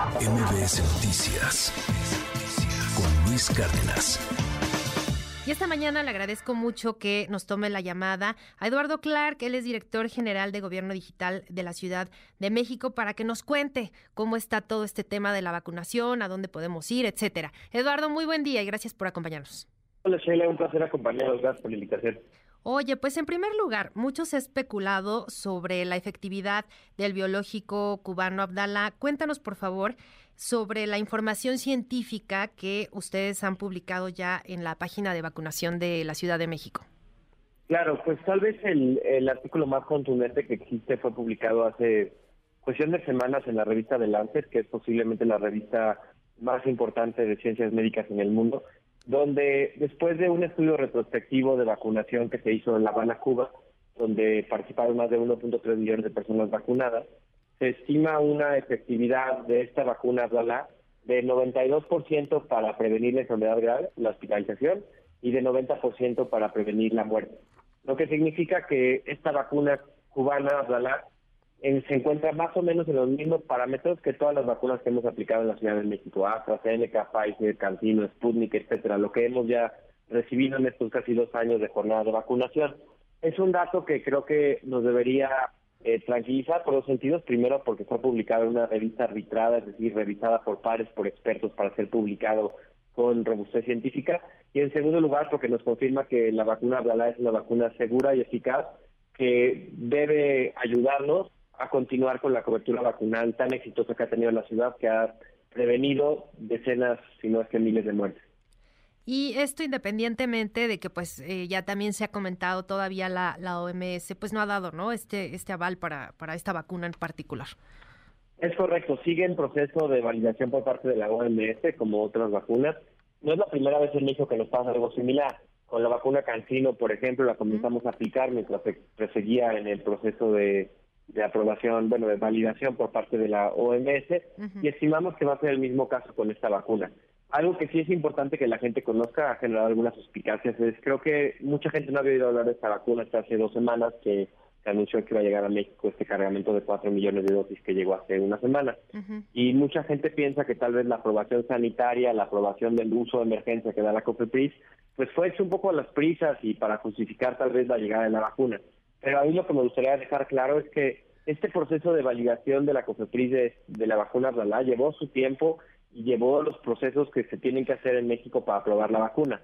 MBS Noticias con Luis Cárdenas. Y esta mañana le agradezco mucho que nos tome la llamada a Eduardo Clark, él es director general de Gobierno Digital de la Ciudad de México, para que nos cuente cómo está todo este tema de la vacunación, a dónde podemos ir, etcétera. Eduardo, muy buen día y gracias por acompañarnos. Hola Sheila, un placer acompañarnos, gracias por la invitación. Oye, pues en primer lugar, muchos ha especulado sobre la efectividad del biológico cubano Abdala. Cuéntanos, por favor, sobre la información científica que ustedes han publicado ya en la página de vacunación de la Ciudad de México. Claro, pues tal vez el, el artículo más contundente que existe fue publicado hace cuestión de semanas en la revista The Lancet, que es posiblemente la revista más importante de ciencias médicas en el mundo, donde después de un estudio retrospectivo de vacunación que se hizo en La Habana, Cuba, donde participaron más de 1.3 millones de personas vacunadas, se estima una efectividad de esta vacuna Abdala de 92% para prevenir la enfermedad grave, la hospitalización, y de 90% para prevenir la muerte. Lo que significa que esta vacuna cubana Abdala se encuentra más o menos en los mismos parámetros que todas las vacunas que hemos aplicado en la Ciudad de México, AstraZeneca, Pfizer, Cantino, Sputnik, etcétera, lo que hemos ya recibido en estos casi dos años de jornada de vacunación. Es un dato que creo que nos debería eh, tranquilizar por dos sentidos. Primero, porque fue publicado en una revista arbitrada, es decir, revisada por pares, por expertos para ser publicado con robustez científica. Y en segundo lugar, porque nos confirma que la vacuna Abdala es una vacuna segura y eficaz que debe ayudarnos a continuar con la cobertura vacunal tan exitosa que ha tenido la ciudad, que ha prevenido decenas, si no es que miles de muertes. Y esto independientemente de que pues eh, ya también se ha comentado todavía la, la OMS, pues no ha dado ¿no? este, este aval para, para esta vacuna en particular. Es correcto, sigue en proceso de validación por parte de la OMS como otras vacunas. No es la primera vez en México que nos pasa algo similar. Con la vacuna Cancino, por ejemplo, la comenzamos a aplicar mientras se perseguía en el proceso de de aprobación, bueno, de validación por parte de la OMS y estimamos que va a ser el mismo caso con esta vacuna. Algo que sí es importante que la gente conozca, ha generado algunas suspicacias, es creo que mucha gente no había oído hablar de esta vacuna hasta hace dos semanas que se anunció que iba a llegar a México este cargamento de cuatro millones de dosis que llegó hace una semana. Y mucha gente piensa que tal vez la aprobación sanitaria, la aprobación del uso de emergencia que da la COFEPRIS, pues fue hecho un poco a las prisas y para justificar tal vez la llegada de la vacuna. Pero a mí lo que me gustaría dejar claro es que este proceso de validación de la COFEPRIS de, la vacuna Abdala llevó su tiempo y llevó los procesos que se tienen que hacer en México para aprobar la vacuna.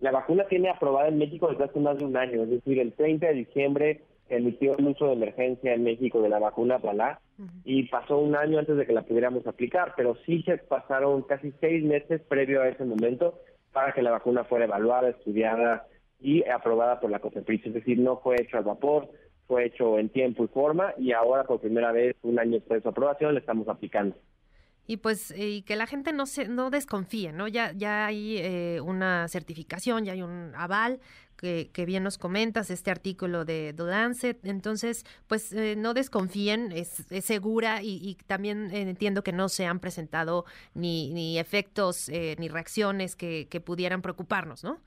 La vacuna tiene aprobada en México desde hace más de un año, es decir, el 30 de diciembre emitió el uso de emergencia en México de la vacuna Abdala y pasó un año antes de que la pudiéramos aplicar, pero sí se pasaron casi seis meses previo a ese momento para que la vacuna fuera evaluada, estudiada y aprobada por la COFEPRIS, es decir, no fue hecho al vapor, fue hecho en tiempo y forma y ahora por primera vez, un año después de su aprobación, le estamos aplicando. Y pues y que la gente no se no desconfíe, ¿no? Ya ya hay eh, una certificación, ya hay un aval que, que, bien nos comentas este artículo de The entonces pues eh, no desconfíen, es, es segura y, y también entiendo que no se han presentado ni, ni efectos eh, ni reacciones que, que pudieran preocuparnos, ¿no?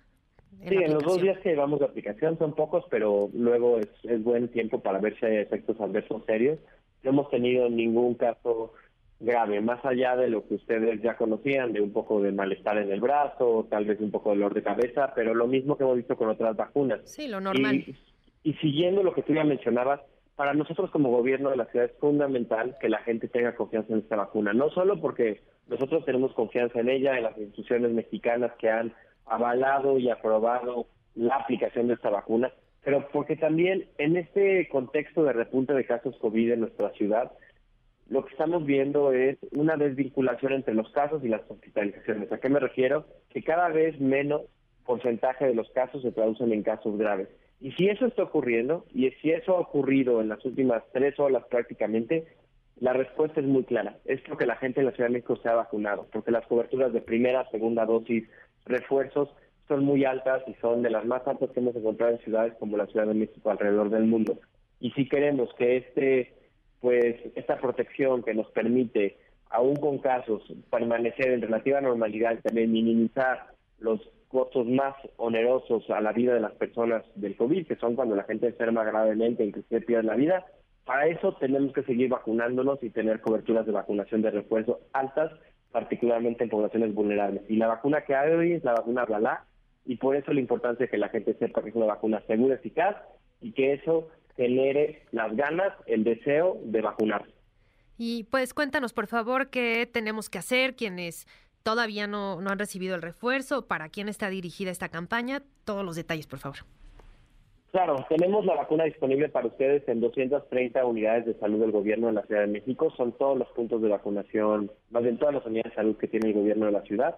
Sí, en los dos días que llevamos de aplicación son pocos, pero luego es, es buen tiempo para ver si hay efectos adversos serios. No hemos tenido ningún caso grave, más allá de lo que ustedes ya conocían, de un poco de malestar en el brazo, tal vez un poco de dolor de cabeza, pero lo mismo que hemos visto con otras vacunas. Sí, lo normal. Y, y siguiendo lo que tú ya mencionabas, para nosotros como gobierno de la ciudad es fundamental que la gente tenga confianza en esta vacuna, no solo porque nosotros tenemos confianza en ella, en las instituciones mexicanas que han avalado y aprobado la aplicación de esta vacuna, pero porque también en este contexto de repunte de casos COVID en nuestra ciudad, lo que estamos viendo es una desvinculación entre los casos y las hospitalizaciones. ¿A qué me refiero? Que cada vez menos porcentaje de los casos se traducen en casos graves. Y si eso está ocurriendo, y si eso ha ocurrido en las últimas tres olas prácticamente, la respuesta es muy clara. Es porque la gente en la Ciudad de México se ha vacunado, porque las coberturas de primera, segunda dosis, refuerzos son muy altas y son de las más altas que hemos encontrado en ciudades como la Ciudad de México alrededor del mundo. Y si queremos que este, pues, esta protección que nos permite, aún con casos, permanecer en relativa normalidad también minimizar los costos más onerosos a la vida de las personas del COVID, que son cuando la gente enferma gravemente, inclusive pierde la vida, Para eso tenemos que seguir vacunándonos y tener coberturas de vacunación de refuerzo altas, particularmente en poblaciones vulnerables. Y la vacuna que hay hoy es la vacuna Blalá, y por eso la importancia de que la gente sepa que es una vacuna segura, eficaz, y que eso genere las ganas, el deseo de vacunarse. Y pues cuéntanos, por favor, qué tenemos que hacer, quienes todavía no, no han recibido el refuerzo, para quién está dirigida esta campaña, todos los detalles, por favor. Claro, tenemos la vacuna disponible para ustedes en 230 unidades de salud del gobierno de la Ciudad de México. Son todos los puntos de vacunación, más bien todas las unidades de salud que tiene el gobierno de la ciudad.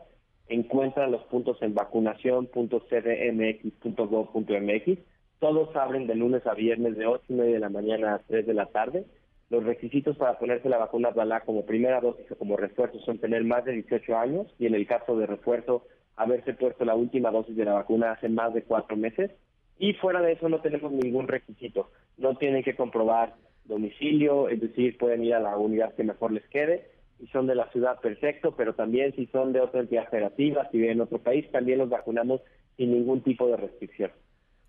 Encuentran los puntos en vacunación.cdmx.gov.mx. Todos abren de lunes a viernes de 8 y media de la mañana a 3 de la tarde. Los requisitos para ponerse la vacuna como primera dosis o como refuerzo son tener más de 18 años y en el caso de refuerzo haberse puesto la última dosis de la vacuna hace más de cuatro meses y fuera de eso no tenemos ningún requisito. No tienen que comprobar domicilio, es decir, pueden ir a la unidad que mejor les quede. Y son de la ciudad, perfecto, pero también si son de otra entidad federativa, si viven en otro país, también los vacunamos sin ningún tipo de restricción.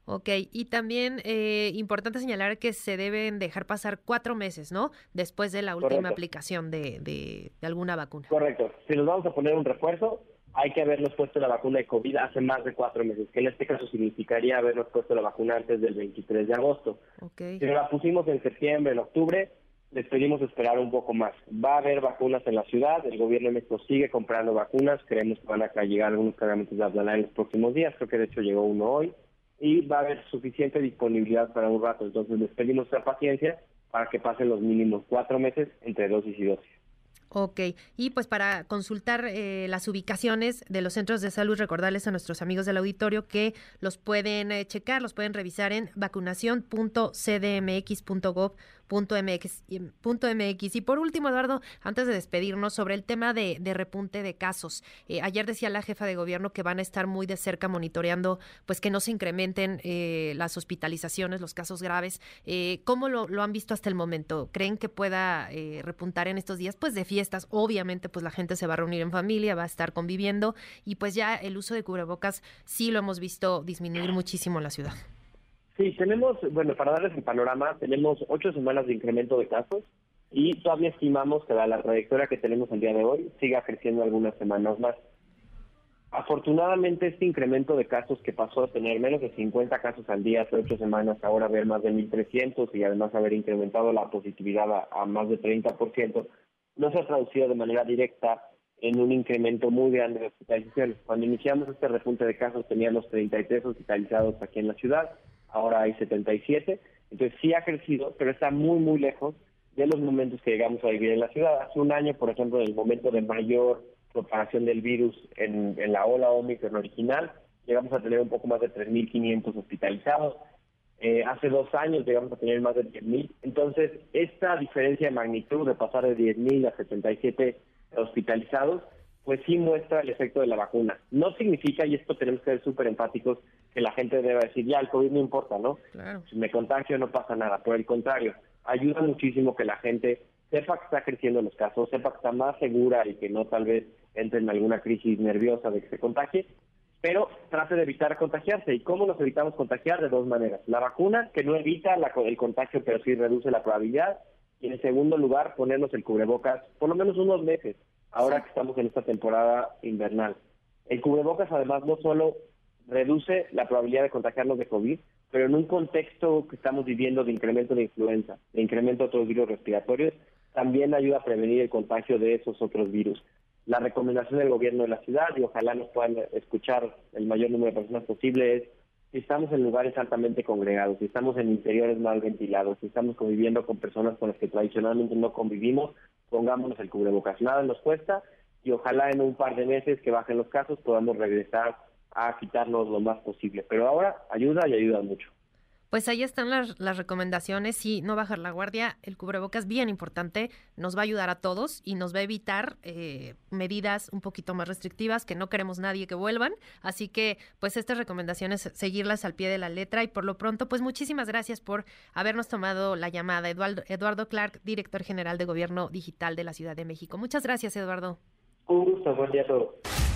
Ok, y también eh, importante señalar que se deben dejar pasar cuatro meses, ¿no? Después de la última aplicación de, de, de, alguna vacuna. Correcto. Si nos vamos a poner un refuerzo, hay que habernos puesto la vacuna de COVID hace más de cuatro meses, que en este caso significaría habernos puesto la vacuna antes del 23 de agosto. Okay. Si la pusimos en septiembre, en octubre, les pedimos esperar un poco más. Va a haber vacunas en la ciudad, el gobierno de México sigue comprando vacunas, creemos que van a llegar algunos cargamentos de Abdalá en los próximos días, creo que de hecho llegó uno hoy, y va a haber suficiente disponibilidad para un rato. Entonces les pedimos la paciencia para que pasen los mínimos cuatro meses entre dosis y dosis. Ok, y pues para consultar eh, las ubicaciones de los centros de salud, recordarles a nuestros amigos del auditorio que los pueden eh, checar, los pueden revisar en vacunación.cdmx.gov MX, MX. Y por último, Eduardo, antes de despedirnos, sobre el tema de, repunte de casos. Eh, ayer decía la jefa de gobierno que van a estar muy de cerca monitoreando, pues que no se incrementen eh, las hospitalizaciones, los casos graves. Eh, ¿Cómo lo, lo, han visto hasta el momento? ¿Creen que pueda eh, repuntar en estos días? Pues de fiestas, obviamente, pues la gente se va a reunir en familia, va a estar conviviendo y pues ya el uso de cubrebocas sí lo hemos visto disminuir muchísimo en la ciudad. Sí, tenemos, bueno, para darles el panorama, tenemos ocho semanas de incremento de casos y todavía estimamos que la, trayectoria que tenemos el día de hoy siga creciendo algunas semanas más. Afortunadamente, este incremento de casos que pasó a tener menos de 50 casos al día hace ocho semanas, ahora ver más de 1.300 y además haber incrementado la positividad a, a más de 30%, no se ha traducido de manera directa en un incremento muy grande de hospitalizaciones. Cuando iniciamos este repunte de casos teníamos 33 hospitalizados aquí en la ciudad, ahora hay 77, entonces sí ha crecido, pero está muy, muy lejos de los momentos que llegamos a vivir en la ciudad. Hace un año, por ejemplo, en el momento de mayor propagación del virus en, la ola Omicron original, llegamos a tener un poco más de 3.500 hospitalizados. Eh, hace dos años llegamos a tener más de 10.000. Entonces, esta diferencia de magnitud de pasar de 10.000 a 77 hospitalizados, pues sí muestra el efecto de la vacuna. No significa, y esto tenemos que ser súper empáticos, que la gente deba decir, ya, el COVID no importa, ¿no? Claro. Si me contagio no pasa nada. Por el contrario, ayuda muchísimo que la gente sepa que está creciendo los casos, sepa que está más segura y que no tal vez entre en alguna crisis nerviosa de que se contagie, pero trate de evitar contagiarse. ¿Y cómo nos evitamos contagiar? De dos maneras. La vacuna, que no evita la, el contagio, pero sí reduce la probabilidad. Y en segundo lugar, ponernos el cubrebocas por lo menos unos meses, ahora que estamos en esta temporada invernal. El cubrebocas además no solo reduce la probabilidad de contagiarnos de COVID, pero en un contexto que estamos viviendo de incremento de influenza, de incremento de otros virus respiratorios, también ayuda a prevenir el contagio de esos otros virus. La recomendación del gobierno de la ciudad, y ojalá nos puedan escuchar el mayor número de personas posible, es si estamos en lugares altamente congregados, si estamos en interiores mal ventilados, si estamos conviviendo con personas con las que tradicionalmente no convivimos, pongámonos el cubrebocas. Nada nos cuesta y ojalá en un par de meses que bajen los casos podamos regresar a quitarnos lo más posible. Pero ahora ayuda y ayuda mucho. Pues ahí están las, las, recomendaciones y no bajar la guardia. El cubrebocas bien importante, nos va a ayudar a todos y nos va a evitar eh, medidas un poquito más restrictivas que no queremos nadie que vuelvan. Así que pues estas recomendaciones seguirlas al pie de la letra y por lo pronto pues muchísimas gracias por habernos tomado la llamada. Eduardo, Eduardo Clark, director general de Gobierno Digital de la Ciudad de México. Muchas gracias Eduardo. Un gusto, buen día a todos.